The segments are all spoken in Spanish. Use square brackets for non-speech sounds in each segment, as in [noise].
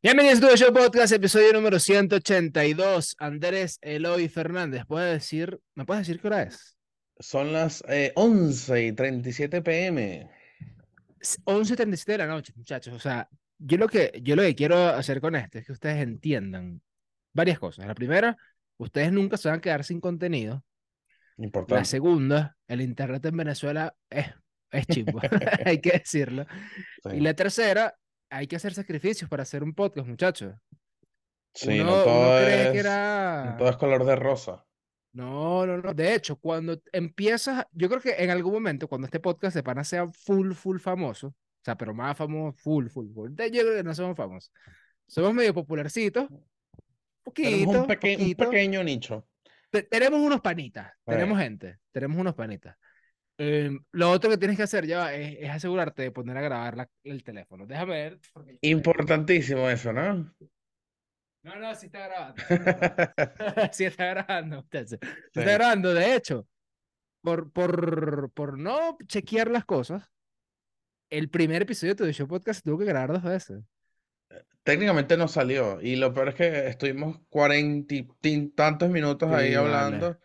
Bienvenidos a tu Show Podcast, episodio número 182. Andrés Eloy Fernández, ¿puedes decir, ¿me puedes decir qué hora es? Son las eh, 11 y 37 pm. Es 11.37 de la noche, muchachos. O sea, yo lo, que, yo lo que quiero hacer con esto es que ustedes entiendan varias cosas. La primera, ustedes nunca se van a quedar sin contenido. La Importante. segunda, el internet en Venezuela es, es chimbo, [laughs] [laughs] hay que decirlo. Y Sí, la tercera, hay que hacer sacrificios para hacer un podcast, muchachos. Sí, Uno, no uno todo cree que es, no era... todo es color de rosa. No, no, no. De hecho, cuando empiezas, yo creo que en algún momento, cuando este podcast de pana sea full, full famoso, o sea, pero más famoso, full, full, full. de- Yo creo que no somos famosos. Somos medio popularcitos, Tenemos un, poquito, peque- un poquito. pequeño nicho. Te- tenemos unos panitas, tenemos gente, tenemos unos panitas. Em, lo otro que tienes que hacer ya es, es asegurarte de poner a grabar la- el teléfono. Déjame ver. porque importantísimo eso, ¿no? No, no, sí está grabando, sí está grabando. [laughs] [laughs] Sí está grabando, muchachos. Sí está Sí. grabando. De hecho, por, por, por no chequear las cosas, el primer episodio de tu show podcast tuvo que grabar dos veces. Técnicamente no salió. Y lo peor es que estuvimos cuarenta y tantos minutos ahí Sí, vale.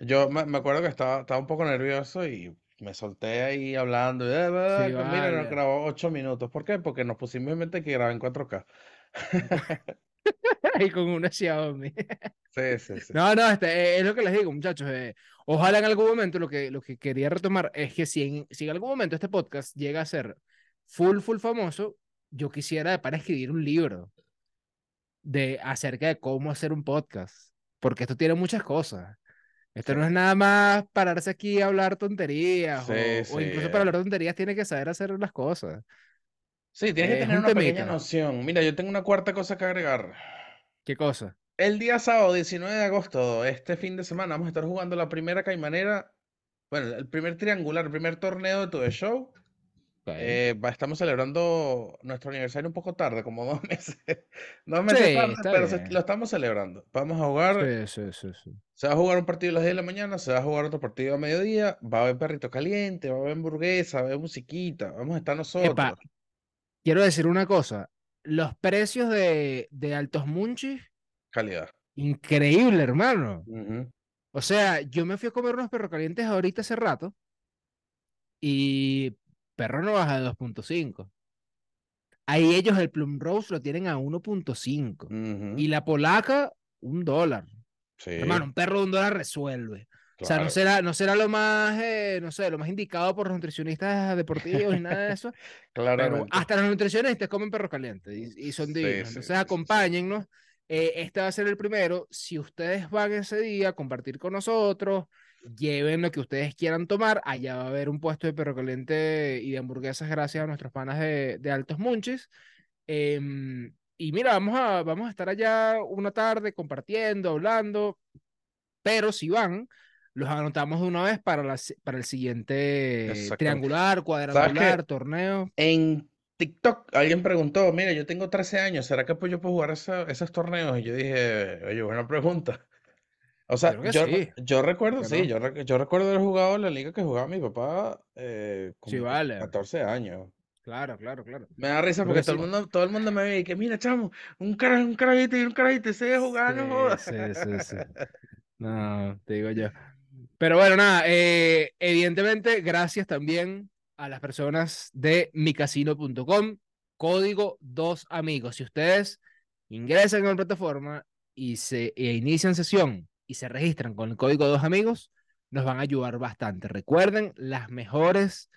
Yo me, me acuerdo que estaba, estaba un poco nervioso y me solté ahí hablando. y, "Eh, Sí, bla", Mira, nos grabó ocho minutos. ¿Por qué? Porque nos pusimos en mente que graba en 4K. Y [laughs] con una Xiaomi. [laughs] Sí, sí, sí. No, no, este, es lo que les digo, muchachos. eh, ojalá en algún momento lo que, lo que quería retomar es que si en, si en algún momento este podcast llega a ser full, full famoso, yo quisiera para escribir un libro de acerca de cómo hacer un podcast, porque esto tiene muchas cosas. Esto no es nada más pararse aquí a hablar tonterías Sí, o, o sí. incluso para hablar tonterías tiene que saber hacer las cosas. Sí, tienes que tener un una pequeña noción. Mira, yo tengo una cuarta cosa que agregar. ¿Qué cosa? El día sábado 19 de agosto, este fin de semana, vamos a estar jugando la primera caimanera, bueno, el primer triangular, el primer torneo de todo el show. Ok. Eh, estamos celebrando nuestro aniversario un poco tarde, como [laughs] dos meses, dos meses Sí, tarde, pero se- lo estamos celebrando. Vamos a jugar, Sí, sí, se va a jugar un partido a las 10 de la mañana, se va a jugar otro partido a mediodía, va a haber perrito caliente, va a haber hamburguesa, va a haber musiquita, vamos a estar Epa, nosotros. quiero decir una cosa. Los precios de, de Altos Munchis, Calidad. increíble, hermano. Ujú. O sea, yo me fui a comer unos perros calientes ahorita hace rato y perro no baja de 2.5. Ahí ellos el Plum Rose lo tienen a 1.5 Ujú. y la polaca, un dólar. Sí, Hermano, un perro de un dólar resuelve. O sea, no claro. será, no será lo más, eh, no sé, lo más indicado por los nutricionistas deportivos y nada de eso, [laughs] pero Claramente. hasta los nutricionistas comen perros calientes y, y son divinos. sí, Entonces, sí, sí. acompáñennos. Eh, este va a ser el primero. Si ustedes van ese día a compartir con nosotros, lleven lo que ustedes quieran tomar. Allá va a haber un puesto de perro caliente y de hamburguesas gracias a nuestros panas de, de Altos Munchis. Em, y mira, vamos a, vamos a estar allá una tarde compartiendo, hablando, pero si van, los anotamos de una vez para, la para el siguiente triangular, cuadrangular, torneo. En TikTok alguien preguntó, mira, yo tengo 13 años, ¿será que pues yo puedo jugar esa- esos torneos? Y yo dije, oye, buena pregunta. O sea, yo, sí, yo recuerdo, ¿por qué sí, yo, rec- yo recuerdo haber jugado en la liga que jugaba mi papá eh, Sí, vale. 14 años. Claro, claro, claro. Me da risa porque que todo el mundo, todo el mundo me ve y que, mira, chamo, un cara, un carajito y un carajito, jugar, no Sí, jodas. sí, sí, sí. [laughs] No, te digo yo. Pero bueno, nada, eh, evidentemente, gracias también a las personas de micasino.com, código dos amigos. Si ustedes ingresan a la plataforma y se e inician sesión y se registran con el código dos amigos, nos van a ayudar bastante. Recuerden las mejores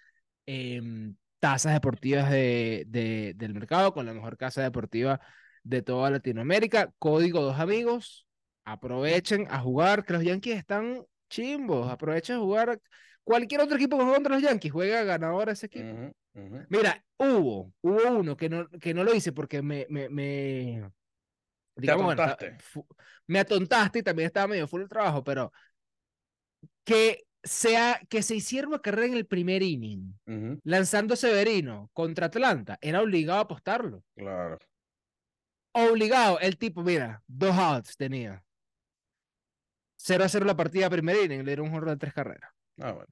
em, tasas deportivas de, de- del mercado, con la mejor casa deportiva de toda Latinoamérica. Código dos amigos. Aprovechen a jugar, que los Yankees están chimbos. Aprovechen a jugar. Cualquier otro equipo que juegue contra los Yankees juega ganador a ese equipo. Mira, hubo, hubo uno que no, que no lo hice porque me, me, me Te atontaste. me atontaste y también estaba medio full el trabajo, pero que, sea, que se hiciera una carrera en el primer inning, lanzando Severino contra Atlanta, era obligado a apostarlo. Claro. Obligado, el tipo, mira, dos outs tenía. 0 a 0 la partida primer inning, le dieron un jornal de tres carreras. Ah, bueno.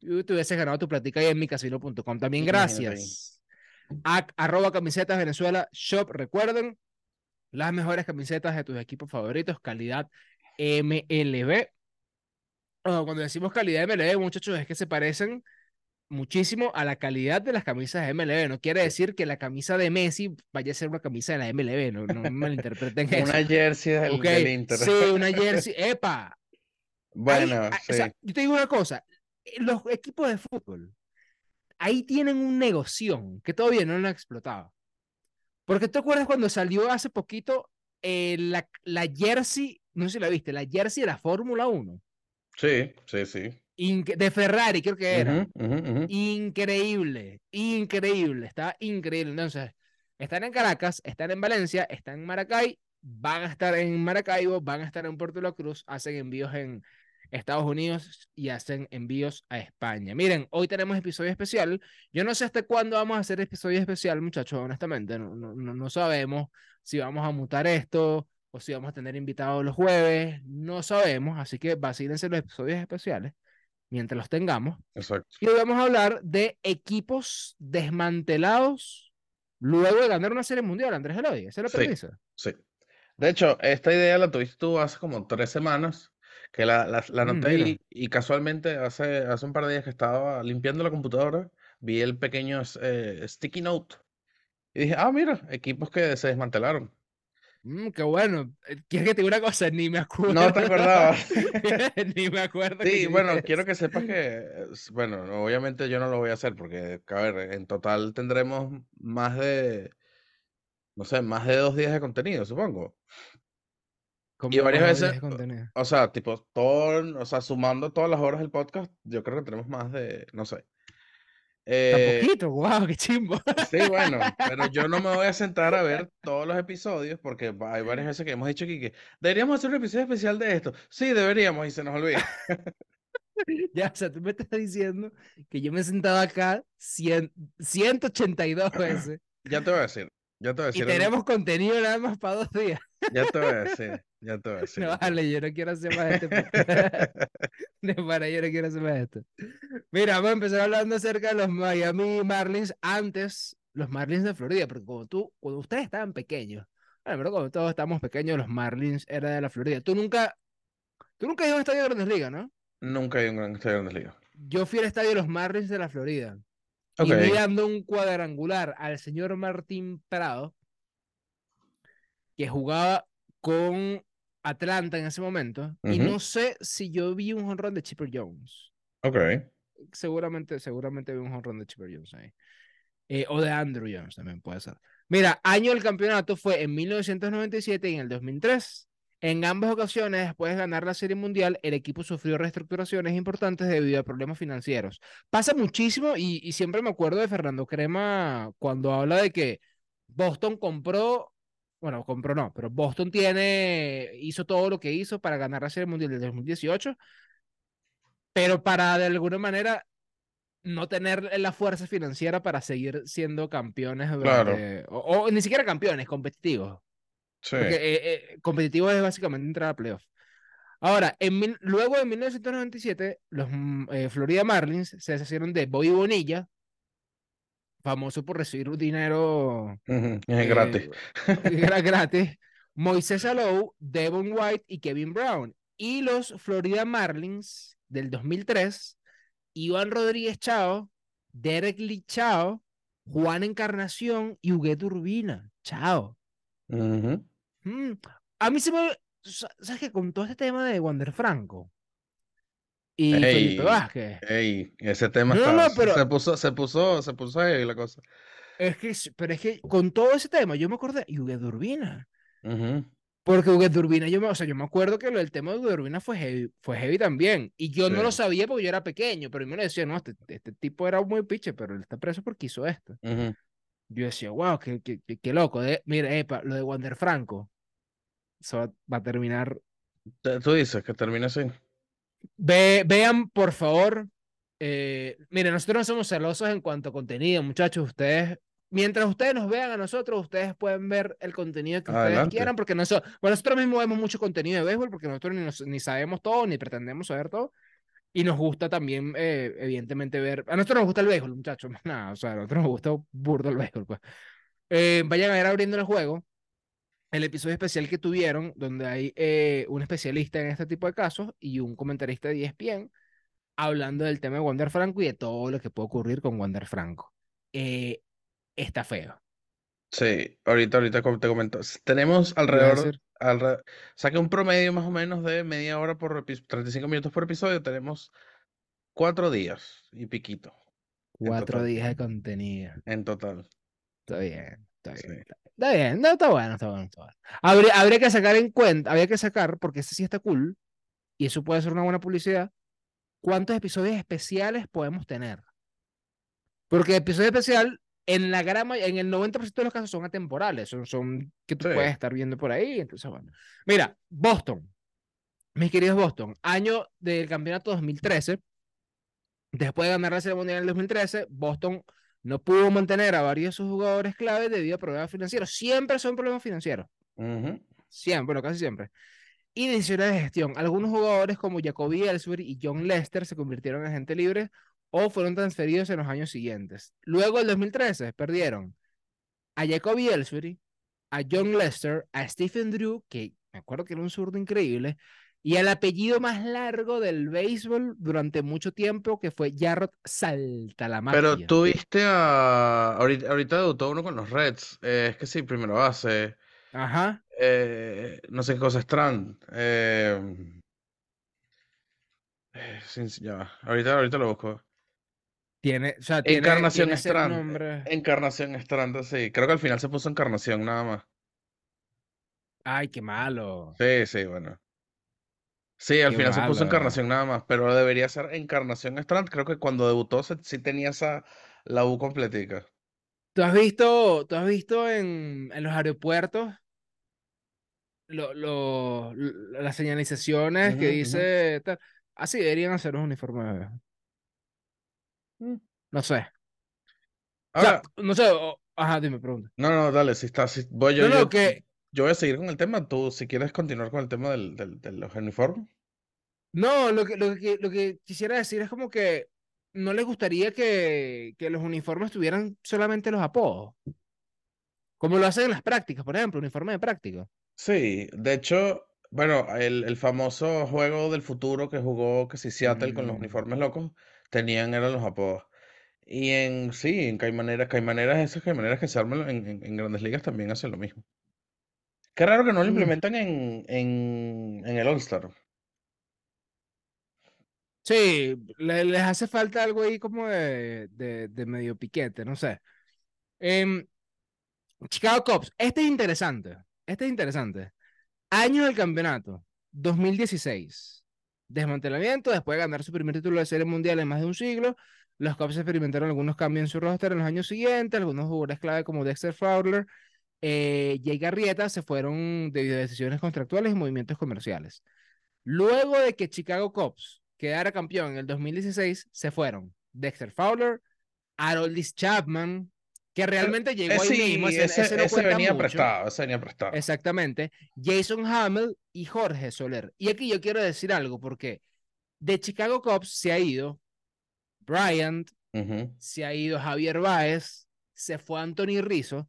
Y te hubieses ganado tu platica ahí en micasino.com. También gracias A- arroba camisetas Venezuela Shop. Recuerden, las mejores camisetas de tus equipos favoritos, calidad MLB. Cuando decimos calidad MLB, muchachos, es que se parecen muchísimo a la calidad de las camisas de MLB. No quiere decir que la camisa de Messi vaya a ser una camisa de la MLB, no, no malinterpreten [laughs] eso. Una jersey del, Ok, del Inter. Sí, una jersey. ¡Epa! Ahí- Bueno, o sí. sea, yo te digo una cosa, los equipos de fútbol, ahí tienen un negocio que todavía no lo han explotado. Porque tú acuerdas cuando salió hace poquito eh, la, la jersey, no sé si la viste, la jersey de la Fórmula 1, Sí, sí, sí. inque- de Ferrari creo que era. Increíble, increíble, está increíble. Entonces, están en Caracas, están en Valencia, están en Maracay, van a estar en Maracaibo, van a estar en Puerto La Cruz, hacen envíos en Estados Unidos y hacen envíos a España. Miren, hoy tenemos episodio especial. Yo no sé hasta cuándo vamos a hacer episodio especial, muchachos, honestamente. No, no, no, sabemos si vamos a mutar esto o si vamos a tener invitados los jueves. No sabemos, así que vacílense los episodios especiales mientras los tengamos. Exacto. Y hoy vamos a hablar de equipos desmantelados luego de ganar una serie mundial, Andrés Eloy. Esa es la Sí. Sí. De hecho, esta idea la tuviste tú hace como tres semanas, que la, la, la Mm, mira. y, y casualmente hace, hace un par de días que estaba limpiando la computadora, vi el pequeño eh, sticky note y dije, ah, mira, equipos que se desmantelaron. Mm, qué bueno. Eh, ¿Quieres que te diga una cosa? Ni me acuerdo. No te acordabas. [laughs] Ni me acuerdo. Sí, bueno, dije quiero que sepas que, bueno, obviamente yo no lo voy a hacer porque, a ver, en total tendremos más de, no sé, más de dos días de contenido, supongo. Y varias veces, 10 contenidos. o sea, tipo, todo, o sea, sumando todas las horas del podcast, yo creo que tenemos más de, no sé. Eh, Tampoquito, wow, qué chimbo. sí, bueno, pero yo no me voy a sentar a ver [laughs] todos los episodios porque hay varias veces que hemos dicho aquí que deberíamos hacer un episodio especial de esto. Sí, deberíamos y se nos olvida. [laughs] Ya, o sea, tú me estás diciendo que yo me he sentado acá 100, 182 [clears throat] veces Ya te voy a decir, ya te voy a y decir. un- tenemos contenido nada más para dos días. Ya te voy a decir, ya te voy a [laughs] decir. No, a vale, yo no quiero hacer más este podcast. [laughs] [laughs] De para, yo no quiero hacer más esto. Mira, vamos a empezar hablando acerca de los Miami Marlins antes, los Marlins de Florida, porque como tú, cuando ustedes estaban pequeños, bueno, pero cuando todos estábamos pequeños, los Marlins era de la Florida. Tú nunca, tú nunca has ido a un estadio de Grandes Ligas, ¿no? Nunca hay un gran estadio de Grandes Ligas. Yo fui al estadio de los Marlins de la Florida y Ok. vi dando un cuadrangular al señor Martín Prado, que jugaba con Atlanta en ese momento, y Ujú. no sé si yo vi un jonrón de Chipper Jones. Ok. Seguramente, seguramente vi un jonrón de Chipper Jones ahí. Eh, o de Andrew Jones también puede ser. Mira, año del campeonato fue en 1997 y en el 2003. En ambas ocasiones, después de ganar la Serie Mundial, el equipo sufrió reestructuraciones importantes debido a problemas financieros. Pasa muchísimo y, y siempre me acuerdo de Fernando Crema cuando habla de que Boston compró, bueno, compró no, pero Boston tiene, hizo todo lo que hizo para ganar la Serie Mundial del 2018, pero para de alguna manera no tener la fuerza financiera para seguir siendo campeones Claro. o, o ni siquiera campeones, competitivos. Sí. Porque eh, eh, competitivo es básicamente entrar a playoff. Ahora, en mil- luego de 1997, los mm, eh, Florida Marlins se deshicieron de Bobby Bonilla, famoso por recibir dinero Es gratis. [laughs] era [laughs] gratis, Moisés Alou, Devon White y Kevin Brown. Y los Florida Marlins del 2003, Iván Rodríguez Chao, Derek Lee Chao, Juan Encarnación y Huguet Urbina. Chao. Mm, A mí se me... sa- ¿Sabes qué? Con todo este tema de Wander Franco y Felipe Ey, Vázquez, ey, ese tema No, está, no, se- pero- se puso, se puso, se puso heavy la cosa. es que, pero es que con todo ese tema yo me acordé, y Huguet Urbina. Porque Huguet Urbina, yo me, o sea, yo me acuerdo que del tema de Huguet Urbina fue heavy, fue heavy también. Y yo no lo sabía porque yo era pequeño, pero a mí me decía, no, este, este tipo era muy piche, pero él está preso porque hizo esto. ujú. Yo decía, wow, qué, qué, qué, qué loco. De, mira, epa, lo de Wander Franco, eso va, va a terminar. Te- Tú dices que termina así. Ve, vean, por favor. Eh, miren, nosotros no somos celosos en cuanto a contenido, muchachos. Ustedes, mientras ustedes nos vean a nosotros, ustedes pueden ver el contenido que ustedes quieran, porque nosotros, bueno, nosotros mismos vemos mucho contenido de béisbol, porque nosotros ni, nos- ni sabemos todo, ni pretendemos saber todo. Y nos gusta también, eh, evidentemente, ver. A nosotros nos gusta el béisbol, muchachos. [laughs] Nada, o sea, a nosotros nos gusta burdo el béisbol, pues. Eh, vayan a ver abriendo el juego el episodio especial que tuvieron, donde hay eh, un especialista en este tipo de casos y un comentarista de ESPN hablando del tema de Wander Franco y de todo lo que puede ocurrir con Wander Franco. Eh, está feo. Sí, ahorita, ahorita te comento. Tenemos ¿Qué ibas a alrededor, decir? alre- saque un promedio más o menos de media hora por episodio, 35 minutos por episodio. Tenemos cuatro días y piquito Cuatro días de contenido. En total. Está bien, está Sí. bien. Está, bien, no, está bueno, está bueno, está bueno. Habría, habría que sacar en cuenta, habría que sacar, porque ese sí está cool, y eso puede ser una buena publicidad, cuántos episodios especiales podemos tener. Porque episodio especial, en la gran en el 90% de los casos son atemporales, son, son que tú Sí. puedes estar viendo por ahí. Entonces, bueno. Mira, Boston, mis queridos Boston, año del campeonato 2013. Después de ganar la Serie Mundial en el 2013, Boston no pudo mantener a varios de sus jugadores clave debido a problemas financieros. Siempre son problemas financieros. Siempre, bueno, casi siempre. Y decisiones de gestión. Algunos jugadores como Jacoby Ellsbury y John Lester se convirtieron en agentes libres o fueron transferidos en los años siguientes. Luego, del 2013, perdieron a Jacoby Ellsbury, a John Lester, a Stephen Drew, que me acuerdo que era un zurdo increíble, y al apellido más largo del béisbol durante mucho tiempo, que fue Jarrod Pero Saltalamacchia. tú viste a. Ahorita, ahorita debutó uno con los Reds. eh, es que sí, primera base. Ajá. eh, no sé qué cosa, Strand. eh, ya Ahorita, ahorita lo busco. Tiene, o sea, tiene, Encarnación tiene Strand. nombre. Encarnación Strand, sí. Creo que al final se puso Encarnación nada más. Ay, qué malo. Sí, sí, bueno. Sí, al Qué final se puso. Encarnación nada más, pero debería ser Encarnación Strand. Creo que cuando debutó se- sí tenía esa la U completica. ¿Tú has visto, tú has visto en, en los aeropuertos lo, lo- lo- las señalizaciones que Ujú, ujú. dice tal? Así deberían hacer un uniforme. Mm. No sé. O Ahora, sea, no sé. o- ajá, dime, pregunta. no, no, dale, si está, si voy yo, No, no, yo, que. Yo voy a seguir con el tema. Tú, si quieres continuar con el tema del, del- de los uniformes. No, lo que, lo que, lo que quisiera decir es como que no les gustaría que, que los uniformes tuvieran solamente los apodos. Como lo hacen en las prácticas, por ejemplo, uniforme de práctica. Sí, de hecho, bueno, el, el famoso juego del futuro que jugó que si Seattle con los Mm. uniformes locos, tenían, eran los apodos. Y en, sí, en Caimaneras, Caimaneras, esas Caimaneras que se arman en, en- en Grandes Ligas también hacen lo mismo. Qué raro que no lo Mm. implementan en, en, en el All-Star. Sí, le- les hace falta algo ahí como de, de, de medio piquete, no sé. Em, Chicago Cubs, este es interesante. Este es interesante. Año del campeonato, 2016. Desmantelamiento, después de ganar su primer título de serie mundial en más de un siglo, los Cubs experimentaron algunos cambios en su roster en los años siguientes, algunos jugadores clave como Dexter Fowler, eh, Jay Garrieta se fueron debido a decisiones contractuales y movimientos comerciales. Luego de que Chicago Cubs quedara campeón en el 2016, se fueron Dexter Fowler, Aroldis Chapman, que realmente llegó Eh, ahí mismo, ese, ese, ese no ese venía mucho. prestado, ese venía prestado. Exactamente. Jason Hamel y Jorge Soler. Y aquí yo quiero decir algo, porque de Chicago Cubs se ha ido Bryant, se ha ido Javier Baez, se fue Anthony Rizzo,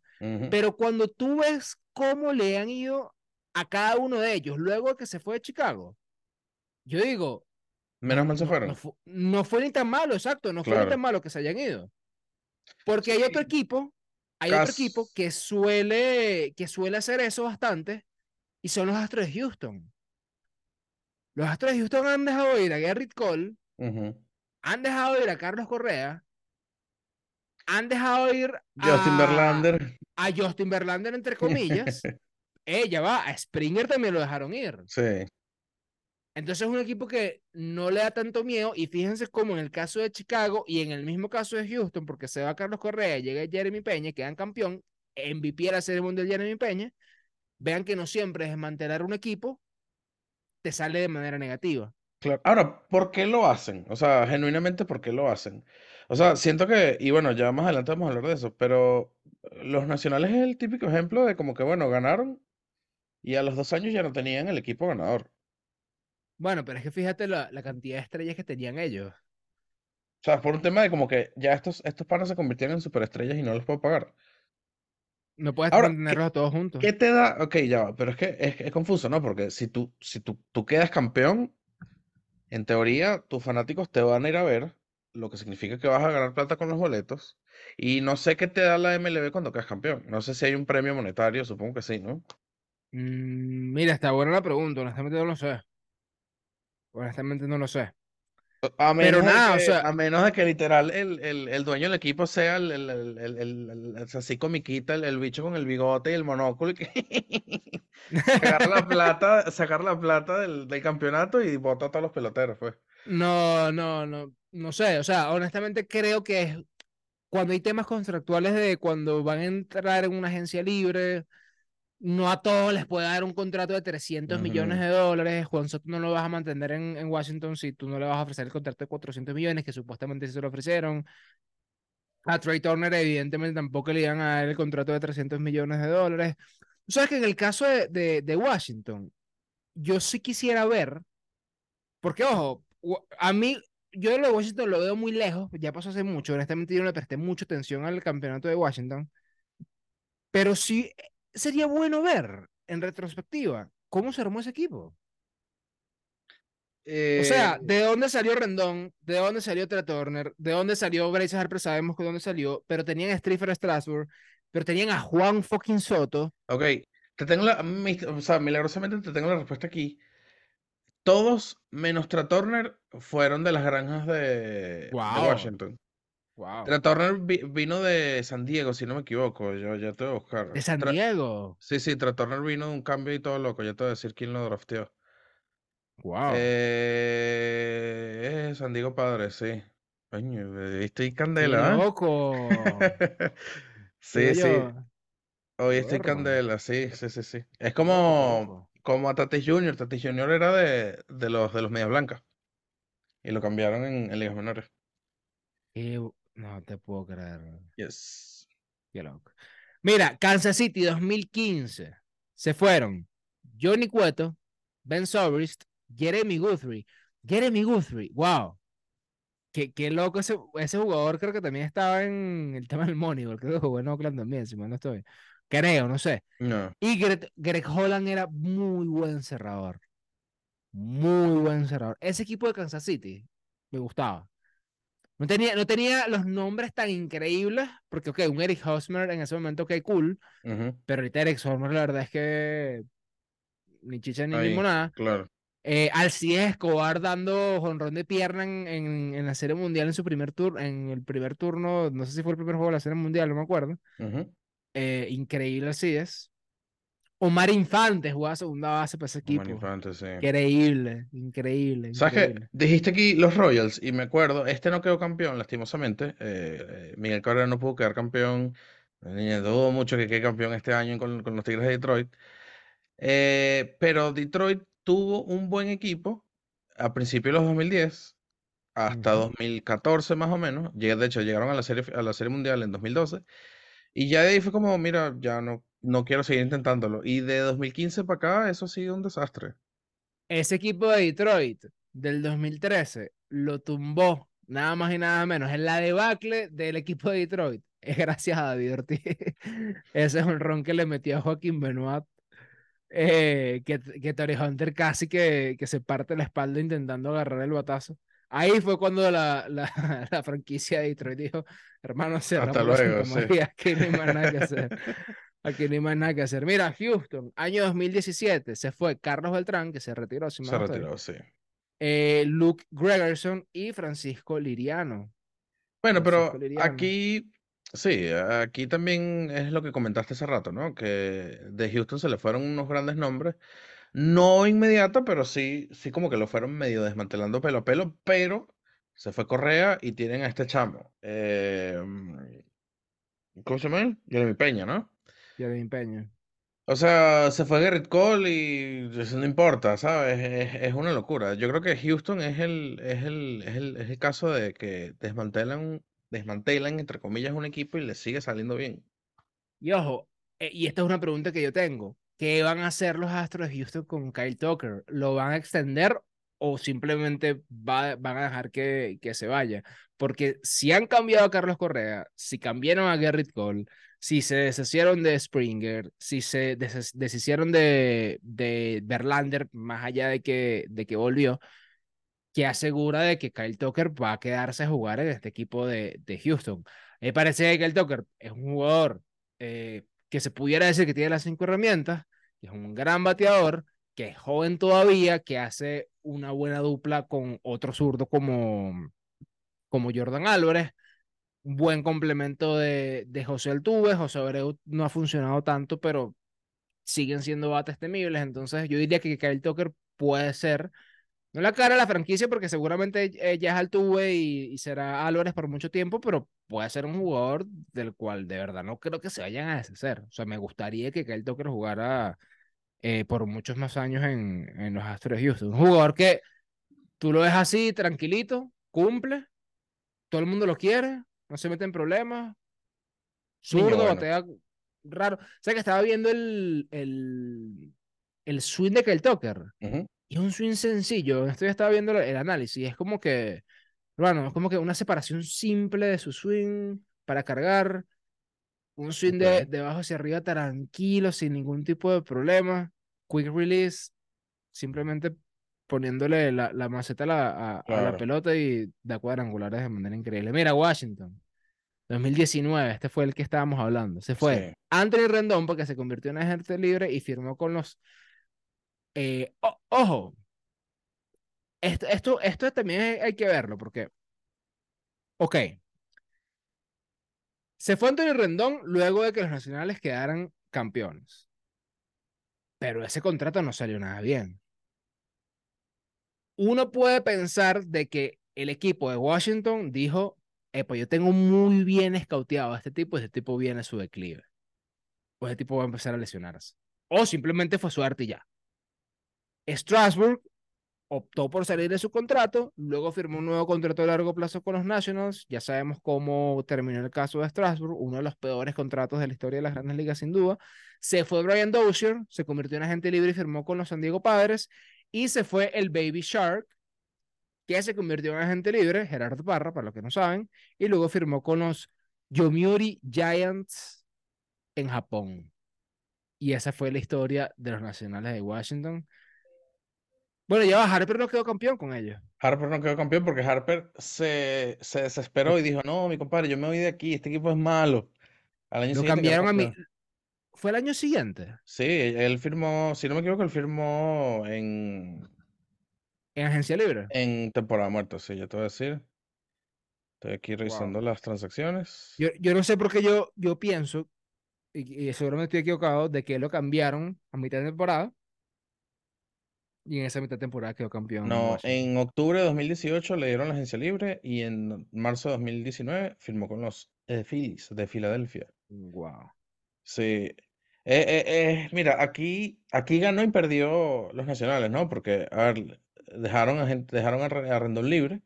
pero cuando tú ves cómo le han ido a cada uno de ellos luego de que se fue de Chicago, yo digo, Menos no, mal se fueron. no fu- no fue ni tan malo, exacto, no fue ni tan malo que se hayan ido. Porque hay otro equipo, hay otro equipo que suele, que suele hacer eso bastante y son los Astros de Houston. Los Astros de Houston han dejado ir a Garrett Cole, han dejado ir a Carlos Correa, han dejado ir Justin a, Verlander. a Justin Verlander, entre [laughs] comillas. Ella va, a Springer también lo dejaron ir. Sí. Entonces es un equipo que no le da tanto miedo y fíjense como en el caso de Chicago y en el mismo caso de Houston, porque se va Carlos Correa, llega Jeremy Peña, quedan campeón, MVP de la Serie Mundial Jeremy Peña, vean que no siempre desmantelar un equipo te sale de manera negativa. Claro. Ahora, ¿por qué lo hacen? O sea, genuinamente, ¿por qué lo hacen? O sea, siento que, y bueno, ya más adelante vamos a hablar de eso, pero los nacionales es el típico ejemplo de como que, bueno, ganaron y a los dos años ya no tenían el equipo ganador. Bueno, pero es que fíjate la, la cantidad de estrellas que tenían ellos. O sea, por un tema de como que ya estos, estos panos se convirtieron en superestrellas y no los puedo pagar. No puedes Ahora, mantenerlos a todos juntos. ¿Qué te da? Ok, ya va, pero es que es, es confuso, ¿no? Porque si tú, si tú, tú quedas campeón, en teoría tus fanáticos te van a ir a ver, lo que significa que vas a ganar plata con los boletos. Y no sé qué te da la MLB cuando quedas campeón. No sé si hay un premio monetario, supongo que sí, ¿no? Mm, mira, está buena la pregunta, honestamente no lo sé. Honestamente no lo sé. A menos, Pero nada, o de que, sea, a menos de que literal el, el, el dueño del equipo sea el, el, así comiquita, el, el bicho con el bigote y el monóculo y que [laughs] sacar la [laughs] plata, sacar la plata del, del campeonato y bota a todos los peloteros, pues. No, no, no, no sé. O sea, honestamente creo que es cuando hay temas contractuales de cuando van a entrar en una agencia libre, no a todos les puede dar un contrato de 300 millones de dólares. Juan Soto no lo vas a mantener en, en Washington si tú no le vas a ofrecer el contrato de 400 millones, que supuestamente sí se lo ofrecieron. A Trey Turner, evidentemente, tampoco le iban a dar el contrato de 300 millones de dólares. Tú sabes que en el caso de, de, de Washington, yo sí quisiera ver, porque ojo, a mí, yo lo de Washington lo veo muy lejos, ya pasó hace mucho, honestamente yo no le presté mucha atención al campeonato de Washington, pero sí eh, sería bueno ver en retrospectiva cómo se armó ese equipo. O sea, Eh, ¿de dónde salió Rendón? ¿De dónde salió Trey Turner? ¿De dónde salió Bryce Harper? Sabemos de dónde salió, pero tenían a Striffer Strasburg, pero tenían a Juan fucking Soto. ok, te tengo la, o sea, milagrosamente te tengo la respuesta aquí. Todos menos Tra Turner fueron de las granjas de, Washington. wow. Vi- vino de San Diego, si no me equivoco. Yo ya te voy a buscar. De San Tra- Diego. sí, sí, Tra Turner vino de un cambio y todo loco. Ya te voy a decir quién lo drafteó. Wow. Eh, eh, San Diego Padre, sí. Coño, eh, estoy candela, ¿eh? loco. [laughs] Sí, sí. Hoy estoy candela, sí, sí, sí, sí. Es como. Como a Tatis Junior. Tatis Junior era de, de los de los Medias Blancas. Y lo cambiaron en, en ligas menores. No te puedo creer. Yes. Qué loco. Mira, Kansas City 2015. Se fueron Johnny Cueto, Ben Zobrist, Jeremy Guthrie. Jeremy Guthrie, wow. Qué, qué loco ese, ese jugador. Creo que también estaba en el tema del Moneyball. Creo que jugó en Oakland también, si mal no estoy. Creo, no sé. No. Y Greg, Greg Holland era muy buen cerrador. Muy buen cerrador. Ese equipo de Kansas City me gustaba. No tenía, no tenía los nombres tan increíbles, porque, ok, un Eric Hosmer en ese momento, ok, cool, pero ahorita Eric Hosmer, la verdad es que ni chicha ni Ahí, limonada. claro. Eh, Alcides Escobar dando jonrón de pierna en, en, en la Serie Mundial en su primer turno, en el primer turno, no sé si fue el primer juego de la Serie Mundial, no me acuerdo. Ujú. Eh, increíble Alcides. Omar Infante jugaba segunda base para ese Omar equipo. Infante, sí. Increíble, increíble, ¿Sabes increíble. Dijiste aquí los Royals y me acuerdo, este no quedó campeón, lastimosamente. eh, eh, Miguel Cabrera no pudo quedar campeón. dudo mucho que quede campeón este año con, con los Tigres de Detroit. Eh, pero Detroit tuvo un buen equipo a principios de los 2010 hasta Ujú. 2014 más o menos. De hecho, llegaron a la serie, a la serie mundial en 2012. Y ya de ahí fue como, mira, ya no, no quiero seguir intentándolo. Y de 2015 para acá, eso ha sido un desastre. Ese equipo de Detroit del 2013 lo tumbó nada más y nada menos en la debacle del equipo de Detroit. [laughs] Es gracias a David Ortiz. [laughs] Ese es un ron que le metió a Joaquín Benoit. eh, que, que Hunter casi que, que se parte la espalda intentando agarrar el batazo. Ahí fue cuando la, la, [laughs] la franquicia de Detroit dijo, hermano, Hasta cerramos luego, sí. [laughs] Aquí no hay más nada que hacer. [laughs] Aquí no hay más nada que hacer. Mira, Houston, año 2017, se fue Carlos Beltrán, que se retiró, si Se retiró, sí. Eh, Luke Gregerson y Francisco Liriano. Bueno, Francisco pero Liriano. aquí, sí, aquí también es lo que comentaste hace rato, ¿no? Que de Houston se le fueron unos grandes nombres. No inmediato, pero sí, sí como que lo fueron medio desmantelando pelo a pelo, pero se fue Correa y tienen a este chamo. eh, ¿cómo se llama? Jeremy Peña, ¿no? Jeremy Peña. O sea, se fue Garrett Cole y eso no importa, ¿sabes? Es, es una locura. Yo creo que Houston es el, es el, es el, es el caso de que desmantelan, desmantelan, entre comillas, un equipo y le sigue saliendo bien. Y ojo, eh, y esta es una pregunta que yo tengo. ¿Qué van a hacer los Astros de Houston con Kyle Tucker? ¿Lo van a extender o simplemente va, van a dejar que, se vaya. Porque si han cambiado a Carlos Correa, si cambiaron a Garrett Cole, si se deshicieron de Springer, si se deshicieron de, de más allá de que, de que volvió, que asegura de que Kyle Tucker va a quedarse a jugar en este equipo de, de Houston. Me parece que Kyle Tucker es un jugador eh, que se pudiera decir que tiene las cinco herramientas, que es un gran bateador, que es joven todavía, que hace una buena dupla con otro zurdo como, como Jordan Álvarez, buen complemento de, de José Altuve, José Abreu no ha funcionado tanto, pero siguen siendo bates temibles, entonces yo diría que Kyle Tucker puede ser no la cara de la franquicia porque seguramente ya es Altuve y, y, será Álvarez por mucho tiempo, pero puede ser un jugador del cual de verdad no creo que se vayan a deshacer. O sea, me gustaría que Kyle Tucker jugara eh, por muchos más años en, en los Astros de Houston. Un jugador que tú lo ves así, tranquilito, cumple, todo el mundo lo quiere, no se mete en problemas, zurdo, bueno. batea raro. O sea, que estaba viendo el, el, el swing de Kyle Tucker. Uh -huh. Y es un swing sencillo. Esto ya estaba viendo el análisis. Es como que, bueno, es como que una separación simple de su swing para cargar. Un swing okay. de, de abajo hacia arriba tranquilo, sin ningún tipo de problema. Quick release, simplemente poniéndole la, la maceta a la, a, claro. a la, pelota y da cuadrangulares de manera increíble. Mira, Washington, 2019, este fue el que estábamos hablando. Se fue sí. Anthony Rendón porque se convirtió en agente libre y firmó con los eh, oh, ojo, esto, esto, esto también hay que verlo porque, ok, se fue Antonio Rendón luego de que los nacionales quedaran campeones, pero ese contrato no salió nada bien. Uno puede pensar de que el equipo de Washington dijo, pues yo tengo muy bien escauteado a este tipo, este tipo viene a su declive. O ese tipo va a empezar a lesionarse. O simplemente fue suerte y ya. Strasbourg optó por salir de su contrato, luego firmó un nuevo contrato a largo plazo con los Nationals. Ya sabemos cómo terminó el caso de Strasbourg, uno de los peores contratos de la historia de las grandes ligas, sin duda. Se fue Brian Dozier, se convirtió en agente libre y firmó con los San Diego Padres. Y se fue el Baby Shark, que se convirtió en agente libre, Gerardo Parra, para los que no saben, y luego firmó con los Yomiuri Giants en Japón. Y esa fue la historia de los nacionales de Washington. Bueno, ya Harper no quedó campeón con ellos. Harper no quedó campeón porque Harper se, se desesperó y dijo, no, mi compadre, yo me voy de aquí, este equipo es malo. Al año Lo cambiaron a mí. ¿Fue el año siguiente? Sí, él firmó, si no me equivoco, él firmó en... ¿En agencia libre? En temporada muerta, sí, ya te voy a decir. Estoy aquí revisando wow. las transacciones. Yo, yo, no sé por qué yo, yo pienso, y, y seguramente estoy equivocado, de que lo cambiaron a mitad de temporada y en esa mitad de temporada quedó campeón. No, en octubre de 2018 le dieron la agencia libre y en marzo de 2019 firmó con los eh, Phillies de Filadelfia. Wow. Sí. Eh, eh, eh, mira, aquí, aquí ganó y perdió los nacionales, ¿no? Porque, a ver, dejaron a, gente, dejaron a, a Rendón libre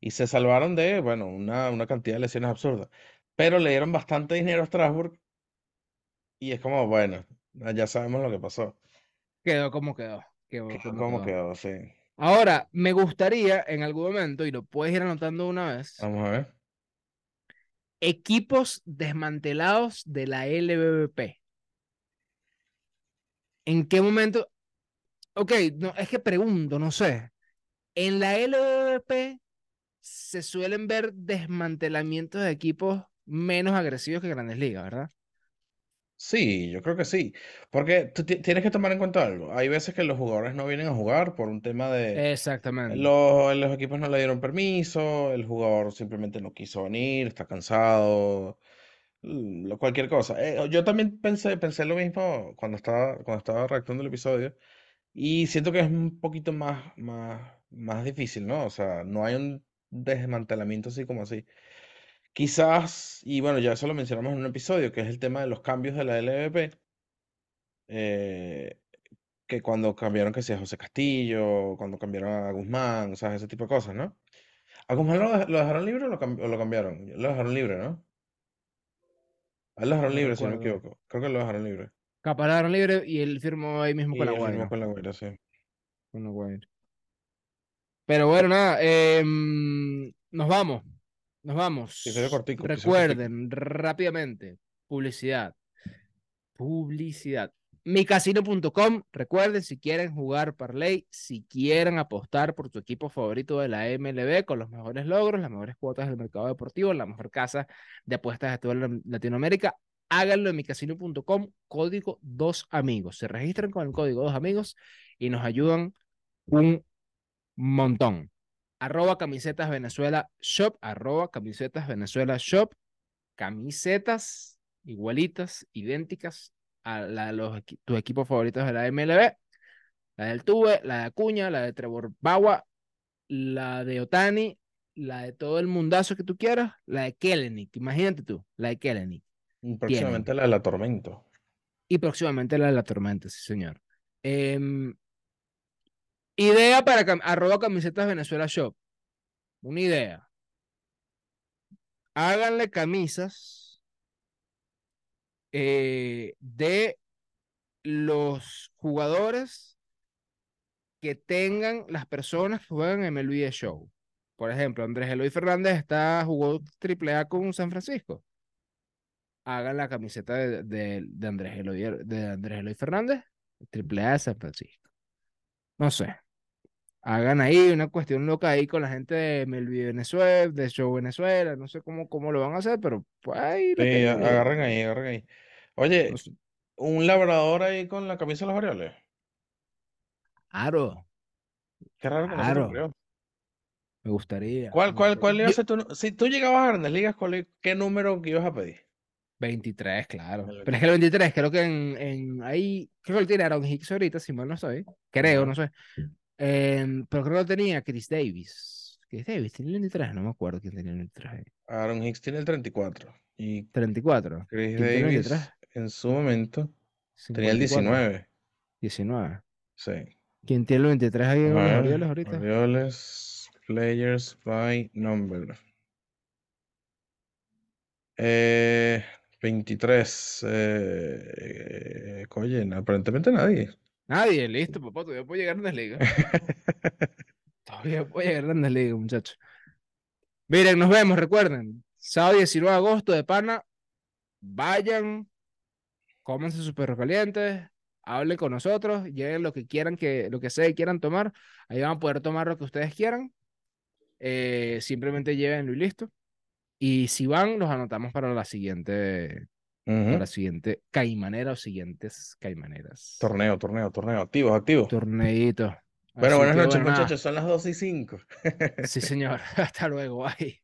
y se salvaron de, bueno, una, una cantidad de lesiones absurdas. Pero le dieron bastante dinero a Strasbourg y es como, bueno, ya sabemos lo que pasó. Quedó como quedó. Quedó, ¿Cómo quedó? quedó? Sí. Ahora, me gustaría en algún momento, y lo puedes ir anotando una vez. Vamos a ver. Equipos desmantelados de la LBBP. ¿En qué momento? Ok, no, es que pregunto, no sé. En la LBBP se suelen ver desmantelamientos de equipos menos agresivos que Grandes Ligas, ¿verdad? Sí, yo creo que sí, porque tú tienes que tomar en cuenta algo. Hay veces que los jugadores no vienen a jugar por un tema de Exactamente. los, los equipos no le dieron permiso, el jugador simplemente no quiso venir, está cansado, lo- cualquier cosa. Eh, yo también pensé, pensé lo mismo cuando estaba, cuando estaba redactando el episodio y siento que es un poquito más, más, más difícil, ¿no? O sea, no hay un desmantelamiento así como así. Quizás, y bueno, ya eso lo mencionamos en un episodio, que es el tema de los cambios de la LVP, eh, que cuando cambiaron que sea José Castillo, cuando cambiaron a Guzmán, o sea, ese tipo de cosas, ¿no? ¿A Guzmán lo, lo dejaron libre o lo, cam- o lo cambiaron? Lo dejaron libre, ¿no? A él lo dejaron libre, si no me equivoco. Creo que lo dejaron libre. Capaz la dejaron libre y él firmó ahí mismo Y con la él firmó Guaira. con la Guaira, sí. Con la Guaira. Pero bueno, nada, em, nos vamos. Nos vamos. Cortico. Recuerden rápidamente, publicidad. Publicidad. Micasino.com, recuerden si quieren jugar Parlay, si quieren apostar por tu equipo favorito de la MLB con los mejores logros, las mejores cuotas del mercado deportivo, la mejor casa de apuestas de toda la- Latinoamérica, háganlo en micasino.com, código dos amigos. Se registran con el código dos amigos y nos ayudan un montón. Arroba camisetas Venezuela Shop, arroba camisetas Venezuela Shop, camisetas igualitas, idénticas a la de los tus equipos favoritos de la MLB, la del Tuve, la de Acuña, la de Trevor Bauer, la de Otani, la de todo el mundazo que tú quieras, la de Kellenic, imagínate tú, la de Kellenic. Y Próximamente la de la Tormento. Y próximamente la de la tormenta, sí, señor. Em, idea para cam- arroba camisetas Venezuela Shop. Una idea. Háganle camisas eh, de los jugadores que tengan las personas que juegan en The Show. Por ejemplo, Andrés Eloy Fernández está, jugó AAA con San Francisco. Hagan la camiseta de, de- de Andrés Eloy, de Andrés Eloy Fernández, AAA de San Francisco. No sé. Hagan ahí una cuestión loca ahí con la gente de MLB Venezuela, de Show Venezuela, no sé cómo, cómo lo van a hacer, pero pues ahí Sí, agarren ahí, agarren ahí. Oye, No sé. un labrador ahí con la camisa de los Orioles. Claro, Qué raro que no se Claro. ocurrió. me gustaría. ¿Cuál, cuál, cuál iba a tu Si tú llegabas a Grandes Ligas, ¿cuál ¿qué número que ibas a pedir? 23, claro. Pero es que el 23, creo que en, en ahí, creo que lo tiene Aaron Hicks ahorita, si mal no soy. Creo, no sé. Em, pero creo que lo tenía Chris Davis. Chris Davis tiene el 23, no me acuerdo quién tenía el 23 ahí. Aaron Hicks tiene el 34 y 34. Chris ¿Quién tiene el Davis 23? en su momento tenía el 54, 19. 19. Sí. ¿Quién tiene el 23 ahí en los Orioles ahorita? Orioles, players by number. Eh, 23. Eh, eh, oye, aparentemente nadie. Nadie, listo, papá, todavía puedo llegar a Grandes Ligas. [laughs] Todavía puedo llegar a Grandes Ligas, muchachos. Miren, nos vemos, recuerden. Sábado 19 de agosto de pana. Vayan, cómanse sus perros calientes, hablen con nosotros, lleven lo que quieran, que, lo que sea que quieran tomar. Ahí van a poder tomar lo que ustedes quieran. Eh, simplemente llévenlo y listo. Y si van, los anotamos para la siguiente, Ujú. para la siguiente caimanera o siguientes caimaneras. Torneo, torneo, torneo. Activos, activos. Torneito. Bueno, Así buenas noches, bueno, muchachos. Son las 2 y 5. Sí, señor. [laughs] Hasta luego. Bye.